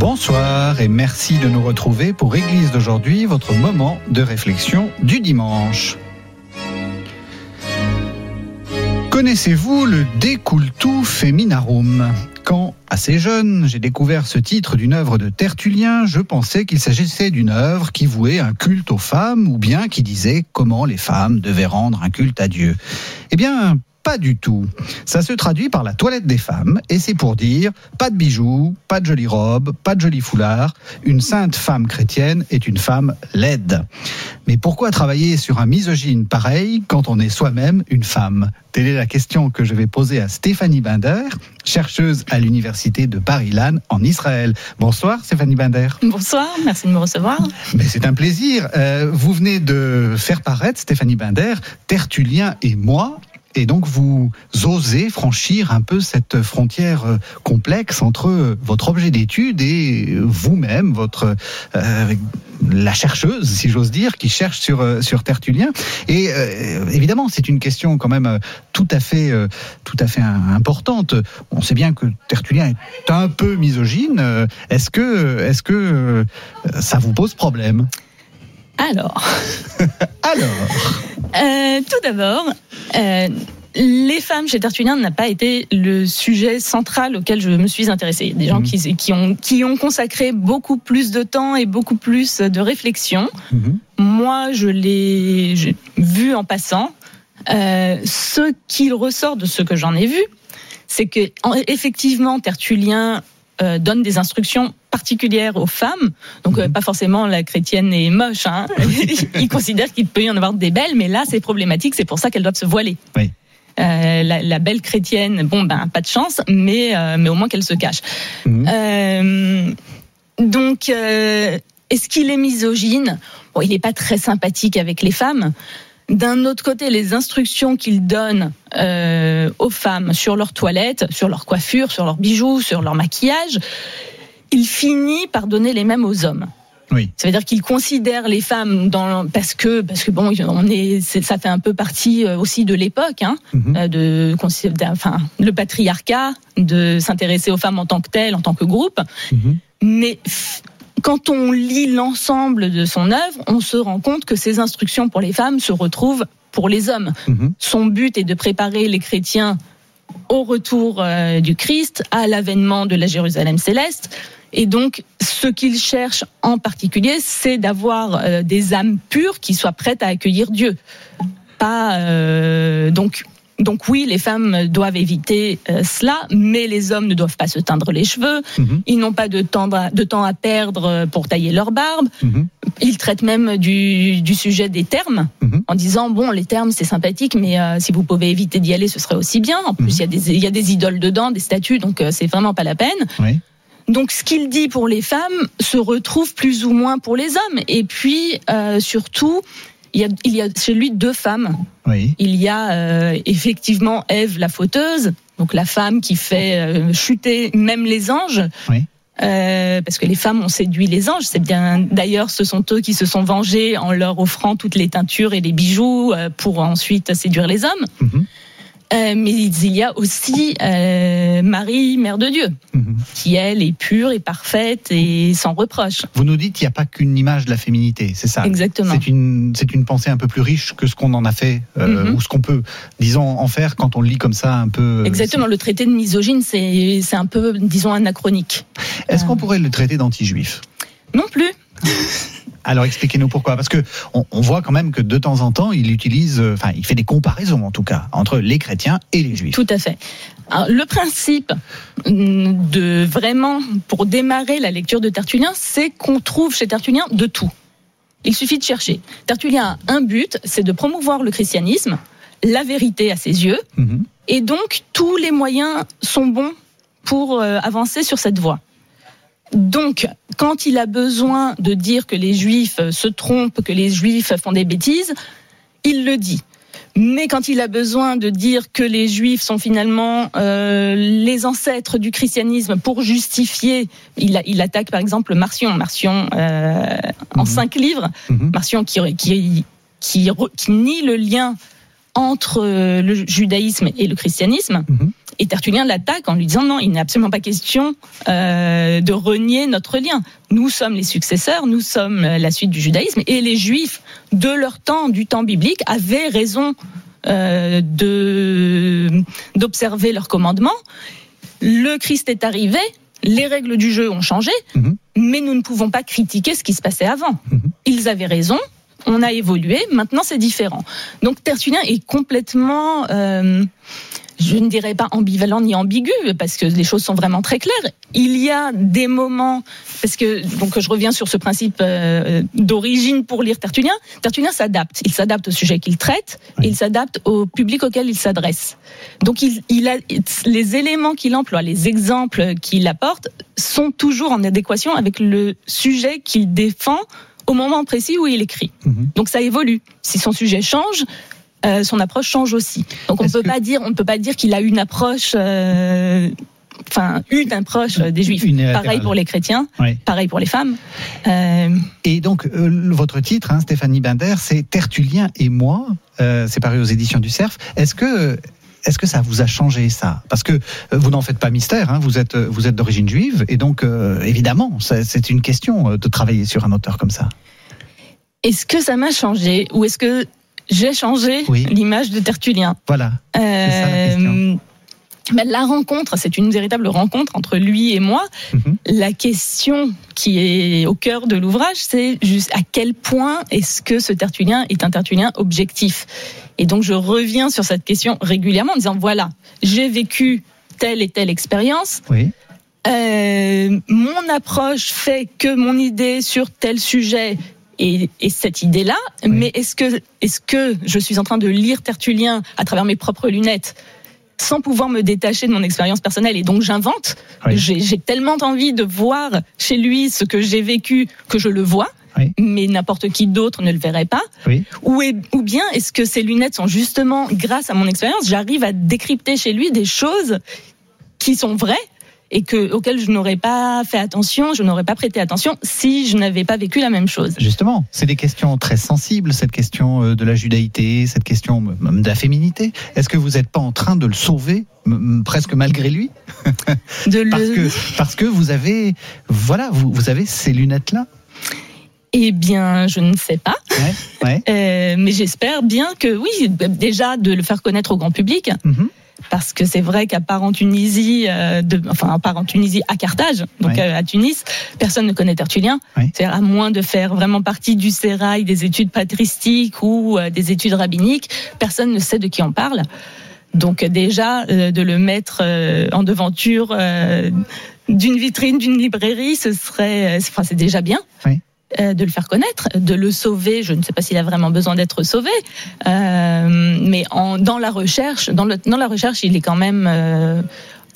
Bonsoir et merci de nous retrouver pour Église d'aujourd'hui, votre moment de réflexion du dimanche. Connaissez-vous le De Cultu Feminarum Quand, assez jeune, j'ai découvert ce titre d'une œuvre de Tertullien, je pensais qu'il s'agissait d'une œuvre qui vouait un culte aux femmes ou bien qui disait comment les femmes devaient rendre un culte à Dieu. Eh bien, pas du tout. Ça se traduit par la toilette des femmes, et c'est pour dire pas de bijoux, pas de jolies robes, pas de jolis foulards. Une sainte femme chrétienne est une femme laide. Mais pourquoi travailler sur un misogyne pareil quand on est soi-même une femme? Telle est la question que je vais poser à Stéphanie Binder, chercheuse à l'université de Bar-Ilan en Israël. Bonsoir Stéphanie Binder. Bonsoir, merci de me recevoir. Mais c'est un plaisir. Euh, vous venez de faire paraître, Stéphanie Binder, Tertullien et moi, et donc vous osez franchir un peu cette frontière euh, complexe entre euh, votre objet d'étude et vous-même, votre euh, la chercheuse, si j'ose dire, qui cherche sur sur Tertullien. Et évidemment, c'est une question quand même tout à fait tout à fait importante. On sait bien que Tertullien est un peu misogyne. Est-ce que est-ce que ça vous pose problème? Alors. Alors. Euh, tout d'abord, euh, les femmes chez Tertullien n'a pas été le sujet central auquel je me suis intéressée. Des gens Mhm. qui, qui, ont, qui ont consacré beaucoup plus de temps et beaucoup plus de réflexion. Mhm. Moi, je l'ai vu en passant. Euh, ce qu'il ressort de ce que j'en ai vu, c'est que en- effectivement, Tertullien euh, donne des instructions particulières aux femmes. Donc, Mhm. euh, pas forcément la chrétienne est moche. Hein. Il considère qu'il peut y en avoir des belles, mais là, c'est problématique. C'est pour ça qu'elles doivent se voiler. Oui. Euh, la, la belle chrétienne, bon, ben, pas de chance, mais, euh, mais au moins qu'elle se cache. Mhm. Euh, donc, est-ce qu'il est misogyne? Bon, il n'est pas très sympathique avec les femmes. D'un autre côté, les instructions qu'il donne euh, aux femmes sur leur toilette, sur leur coiffure, sur leurs bijoux, sur leur maquillage, il finit par donner les mêmes aux hommes. Oui. Ça veut dire qu'il considère les femmes dans parce que parce que bon, on est, ça fait un peu partie euh, aussi de l'époque, hein, Mhm. euh, de enfin le patriarcat, de s'intéresser aux femmes en tant que telles, en tant que groupe. Mhm. Mais quand on lit l'ensemble de son œuvre, on se rend compte que ces instructions pour les femmes se retrouvent pour les hommes. Mhm. Son but est de préparer les chrétiens au retour euh, du Christ, à l'avènement de la Jérusalem céleste. Et donc, ce qu'il cherche en particulier, c'est d'avoir euh, des âmes pures qui soient prêtes à accueillir Dieu. Pas euh, donc. Donc oui, les femmes doivent éviter euh, cela, mais les hommes ne doivent pas se teindre les cheveux. Mhm. Ils n'ont pas de temps, de temps à perdre euh, pour tailler leur barbe. Mhm. Ils traitent même du, du sujet des termes Mhm. en disant bon les termes c'est sympathique mais euh, si vous pouvez éviter d'y aller ce serait aussi bien. En plus Mhm. il y a des y a des idoles dedans, des statues donc euh, c'est vraiment pas la peine. Oui. Donc ce qu'il dit pour les femmes se retrouve plus ou moins pour les hommes et puis euh, surtout il y, a, il y a chez lui deux femmes. Oui. Il y a euh, effectivement Ève la fauteuse, donc la femme qui fait euh, chuter même les anges. Oui. Euh, parce que les femmes ont séduit les anges. C'est bien. D'ailleurs, ce sont eux qui se sont vengés en leur offrant toutes les teintures et les bijoux euh, pour ensuite séduire les hommes. Mhm. Euh, mais il y a aussi euh, Marie, Mère de Dieu, Mhm. qui elle est pure et parfaite et sans reproche. Vous nous dites qu'il n'y a pas qu'une image de la féminité, c'est ça? Exactement. C'est une, c'est une pensée un peu plus riche que ce qu'on en a fait, euh, Mhm. ou ce qu'on peut, disons, en faire quand on le lit comme ça un peu. Exactement. Le traité de misogyne, c'est c'est un peu, disons, anachronique. Est-ce qu'on pourrait le traiter d'anti-juif? Non plus. Alors expliquez-nous pourquoi. Parce que on, on, voit quand même que de temps en temps, il utilise, euh, enfin, il fait des comparaisons en tout cas entre les chrétiens et les juifs. Tout à fait. Alors, le principe mm, de vraiment pour démarrer la lecture de Tertullien, c'est qu'on trouve chez Tertullien de tout. Il suffit de chercher. Tertullien a un but, c'est de promouvoir le christianisme, la vérité à ses yeux, Mhm. et donc tous les moyens sont bons pour euh, avancer sur cette voie. Donc, quand il a besoin de dire que les juifs euh, se trompent, que les juifs font des bêtises, il le dit. Mais quand il a besoin de dire que les juifs sont finalement euh, les ancêtres du christianisme pour justifier, il, a- il attaque par exemple Marcion, Marcion euh, en Mhm. cinq livres, Mhm. Marcion qui, qui, qui nie le lien entre euh, le judaïsme et le christianisme. Mhm. Et Tertullien l'attaque en lui disant non, il n'est absolument pas question euh, de renier notre lien. Nous sommes les successeurs, nous sommes euh, la suite du judaïsme, et les juifs de leur temps, du temps biblique, avaient raison euh, de d'observer leurs commandements. Le Christ est arrivé, les règles du jeu ont changé, Mhm. mais nous ne pouvons pas critiquer ce qui se passait avant. Mhm. Ils avaient raison. On a évolué, maintenant c'est différent. Donc Tertullien est complètement, euh, je ne dirais pas ambivalent ni ambigu, parce que les choses sont vraiment très claires. Il y a des moments, parce que donc je reviens sur ce principe euh, d'origine pour lire Tertullien. Tertullien s'adapte, il s'adapte au sujet qu'il traite, et il s'adapte au public auquel il s'adresse. Donc il, il a les éléments qu'il emploie, les exemples qu'il apporte, sont toujours en adéquation avec le sujet qu'il défend au moment précis où il écrit. Mhm. Donc ça évolue. Si son sujet change, euh, son approche change aussi. Donc on Est-ce peut que- pas dire, on ne peut pas dire qu'il a une approche, euh, enfin une approche euh, des juifs. Pareil pour les chrétiens, pareil pour les femmes. Euh, Et donc, euh, votre titre, hein, Stéphanie Binder, c'est Tertullien et moi. Euh, c'est paru aux éditions du Cerf. Est-ce que, est-ce que ça vous a changé ça? Parce que vous n'en faites pas mystère. Hein, vous êtes, vous êtes d'origine juive, et donc évidemment, c'est une question de travailler sur un auteur comme ça. est-ce que ça m'a changé ou est-ce que j'ai changé Oui. l'image de Tertullien Voilà. ça, la question. Euh, ben, la rencontre, c'est une véritable rencontre entre lui et moi. Mhm. La question qui est au cœur de l'ouvrage, c'est juste à quel point est-ce que ce tertullien est un tertullien objectif? Et donc je reviens sur cette question régulièrement en disant voilà, j'ai vécu telle et telle expérience. Oui. Euh, mon approche fait que mon idée sur tel sujet est cette idée-là, Oui. mais est-ce que, est-ce que je suis en train de lire Tertullien à travers mes propres lunettes sans pouvoir me détacher de mon expérience personnelle et donc j'invente Oui. J'ai j'ai tellement envie de voir chez lui ce que j'ai vécu que je le vois, Oui. mais n'importe qui d'autre ne le verrait pas. Oui. Ou, est- ou bien est-ce que ces lunettes sont justement, grâce à mon expérience, j'arrive à décrypter chez lui des choses qui sont vraies et que, auxquelles je n'aurais pas fait attention, je n'aurais pas prêté attention si je n'avais pas vécu la même chose. Justement, c'est des questions très sensibles, cette question euh, de la judaïté, cette question même de la féminité. Est-ce que vous n'êtes pas en train de le sauver, presque malgré lui? De le... parce que, parce que vous avez, voilà, vous, vous avez ces lunettes-là Eh bien, je ne sais pas, Ouais, ouais. Euh, mais j'espère bien que oui, déjà de le faire connaître au grand public, Mhm. Parce que c'est vrai qu'à part en Tunisie, euh, de, enfin à part en Tunisie à Carthage, donc euh, à Tunis, personne ne connaît Tertullien. Ouais. C'est-à-dire à moins de faire vraiment partie du sérail des études patristiques ou euh, des études rabbiniques, personne ne sait de qui on parle. Donc euh, déjà euh, de le mettre euh, en devanture euh, d'une vitrine d'une librairie, ce serait, enfin c'est déjà bien. Oui. Euh, de le faire connaître, de le sauver. Je ne sais pas s'il a vraiment besoin d'être sauvé, euh, mais dans la recherche, dans, la recherche, il est quand même euh,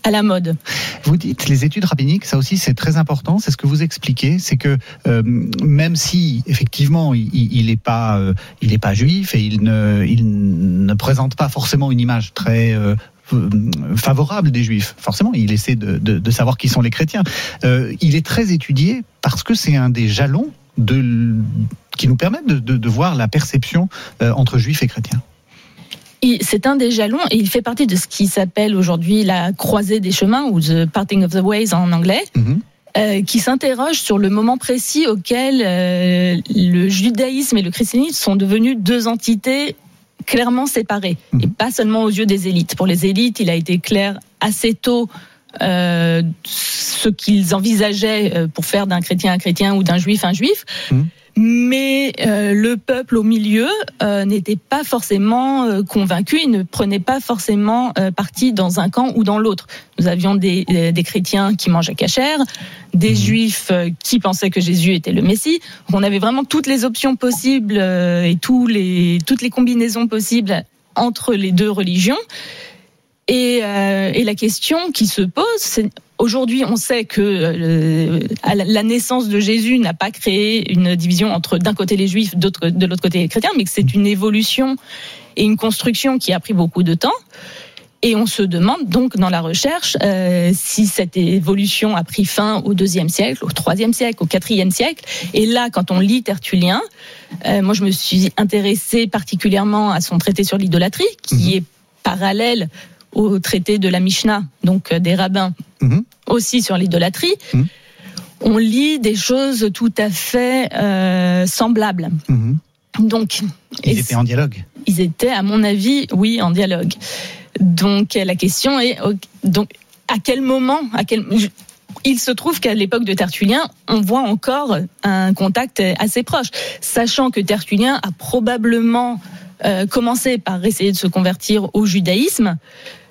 à la mode. Vous dites les études rabbiniques, ça aussi c'est très important. C'est ce que vous expliquez, c'est que même si effectivement il il- il est pas juif et il ne présente pas forcément une image très favorable des juifs. Forcément, il essaie de, savoir qui sont les chrétiens. Il est très étudié parce que c'est un des jalons de, qui nous permettent de, de, de voir la perception euh, entre juifs et chrétiens. C'est un des jalons et il fait partie de ce qui s'appelle aujourd'hui la croisée des chemins ou the parting of the ways en anglais. Mhm. euh, qui s'interroge sur le moment précis auquel euh, le judaïsme et le christianisme sont devenus deux entités clairement séparées Mhm. et pas seulement aux yeux des élites. Pour les élites, il a été clair assez tôt euh, ce qu'ils envisageaient euh, pour faire d'un chrétien un chrétien ou d'un juif un juif. Mmh. Mais euh, le peuple au milieu euh, n'était pas forcément convaincu, il ne prenait pas forcément parti dans un camp ou dans l'autre. Nous avions des, des chrétiens qui mangeaient cachère, des Mhm. juifs qui pensaient que Jésus était le Messie. On avait vraiment toutes les options possibles et tous les, toutes les combinaisons possibles entre les deux religions. Et, euh, et la question qui se pose, c'est aujourd'hui, on sait que euh, la- naissance de Jésus n'a pas créé une division entre d'un côté les Juifs, de l'autre côté les chrétiens, mais que c'est une évolution et une construction qui a pris beaucoup de temps. Et on se demande donc dans la recherche euh, si cette évolution a pris fin au deuxième siècle, au troisième siècle, au quatrième siècle. Et là, quand on lit Tertullien, euh, moi je me suis intéressée particulièrement à son traité sur l'idolâtrie, qui Mhm. est parallèle au traité de la Mishnah, donc euh, des rabbins, Mhm. aussi sur l'idolâtrie. Mhm. On lit des choses tout à fait euh, semblables. Mhm. Donc, Ils étaient en dialogue. ils étaient, à mon avis, oui, en dialogue. Donc la question est, donc à quel moment, à quel je- il se trouve qu'à l'époque de Tertullien, on voit encore un contact assez proche, sachant que Tertullien a probablement euh, commencé par essayer de se convertir au judaïsme,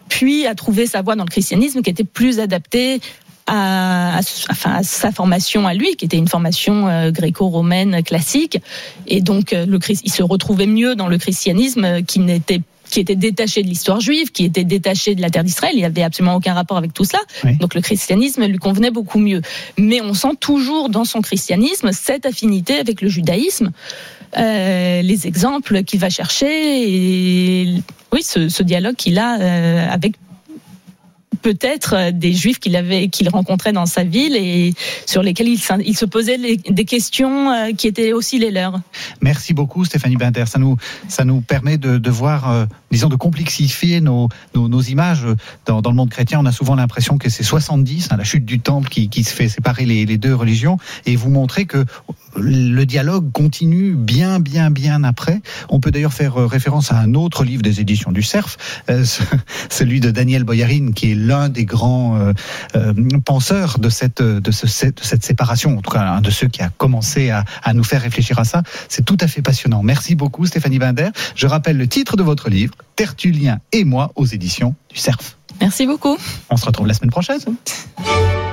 puis a trouvé sa voie dans le christianisme qui était plus adaptée à, à- enfin, à sa formation à lui, qui était une formation euh, gréco-romaine classique, et donc euh, le, il se retrouvait mieux dans le christianisme euh, qui n'était qui était détaché de l'histoire juive, qui était détaché de la terre d'Israël. Il n'y avait absolument aucun rapport avec tout cela. Oui. Donc le christianisme lui convenait beaucoup mieux. Mais on sent toujours dans son christianisme cette affinité avec le judaïsme, euh, les exemples qu'il va chercher et oui, ce, dialogue qu'il a euh, avec peut-être des juifs qu'il avait qu'il rencontrait dans sa ville et sur lesquels il, se posait des questions euh, qui étaient aussi les leurs. Merci beaucoup Stéphanie Binder. Ça nous, ça nous permet de, voir, disons, de complexifier nos, nos, images. Dans, dans le monde chrétien, on a souvent l'impression que c'est 70, hein, la chute du temple qui, qui se fait séparer les, les deux religions, et vous montrer que le dialogue continue bien, bien, bien après. On peut d'ailleurs faire euh, référence à un autre livre des éditions du Cerf, euh, ce- celui de Daniel Boyarine, qui est l'un des grands euh, euh, penseurs de cette, de, ce, de cette séparation, en tout cas un de ceux qui a commencé à, à nous faire réfléchir à ça. C'est tout à fait passionnant. Merci beaucoup Stéphanie Binder. Je rappelle le titre de votre livre, Tertullien et moi, aux éditions du Cerf. Merci beaucoup. On se retrouve la semaine prochaine.